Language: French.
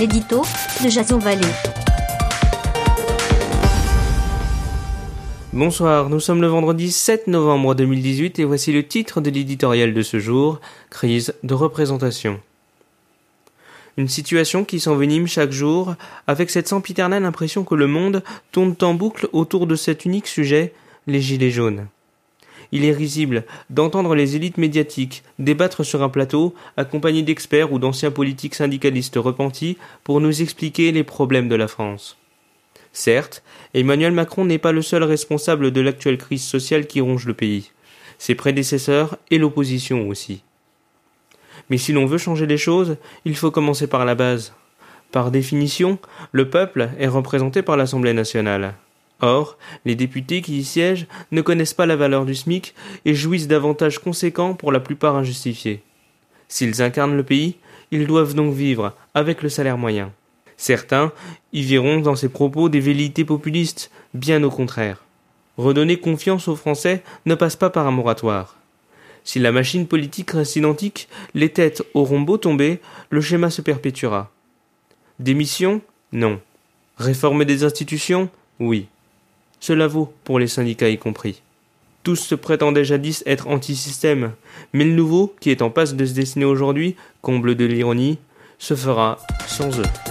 l'édito de Jason Vallée. Bonsoir, nous sommes le vendredi 7 novembre 2018 et voici le titre de l'éditorial de ce jour, Crise de représentation. Une situation qui s'envenime chaque jour avec cette sempiternelle impression que le monde tourne en boucle autour de cet unique sujet, les gilets jaunes. Il est risible d'entendre les élites médiatiques débattre sur un plateau, accompagnés d'experts ou d'anciens politiques syndicalistes repentis, pour nous expliquer les problèmes de la France. Certes, Emmanuel Macron n'est pas le seul responsable de l'actuelle crise sociale qui ronge le pays. Ses prédécesseurs et l'opposition aussi. Mais si l'on veut changer les choses, il faut commencer par la base. Par définition, le peuple est représenté par l'Assemblée nationale. Or, les députés qui y siègent ne connaissent pas la valeur du SMIC et jouissent d'avantages conséquents pour la plupart injustifiés. S'ils incarnent le pays, ils doivent donc vivre avec le salaire moyen. Certains y verront dans ces propos des velléités populistes, bien au contraire. Redonner confiance aux Français ne passe pas par un moratoire. Si la machine politique reste identique, les têtes auront beau tomber, le schéma se perpétuera. Démission? Non. Réformer des institutions? Oui. Cela vaut pour les syndicats y compris. Tous se prétendaient jadis être anti-système, mais le nouveau, qui est en passe de se dessiner aujourd'hui, comble de l'ironie, se fera sans eux.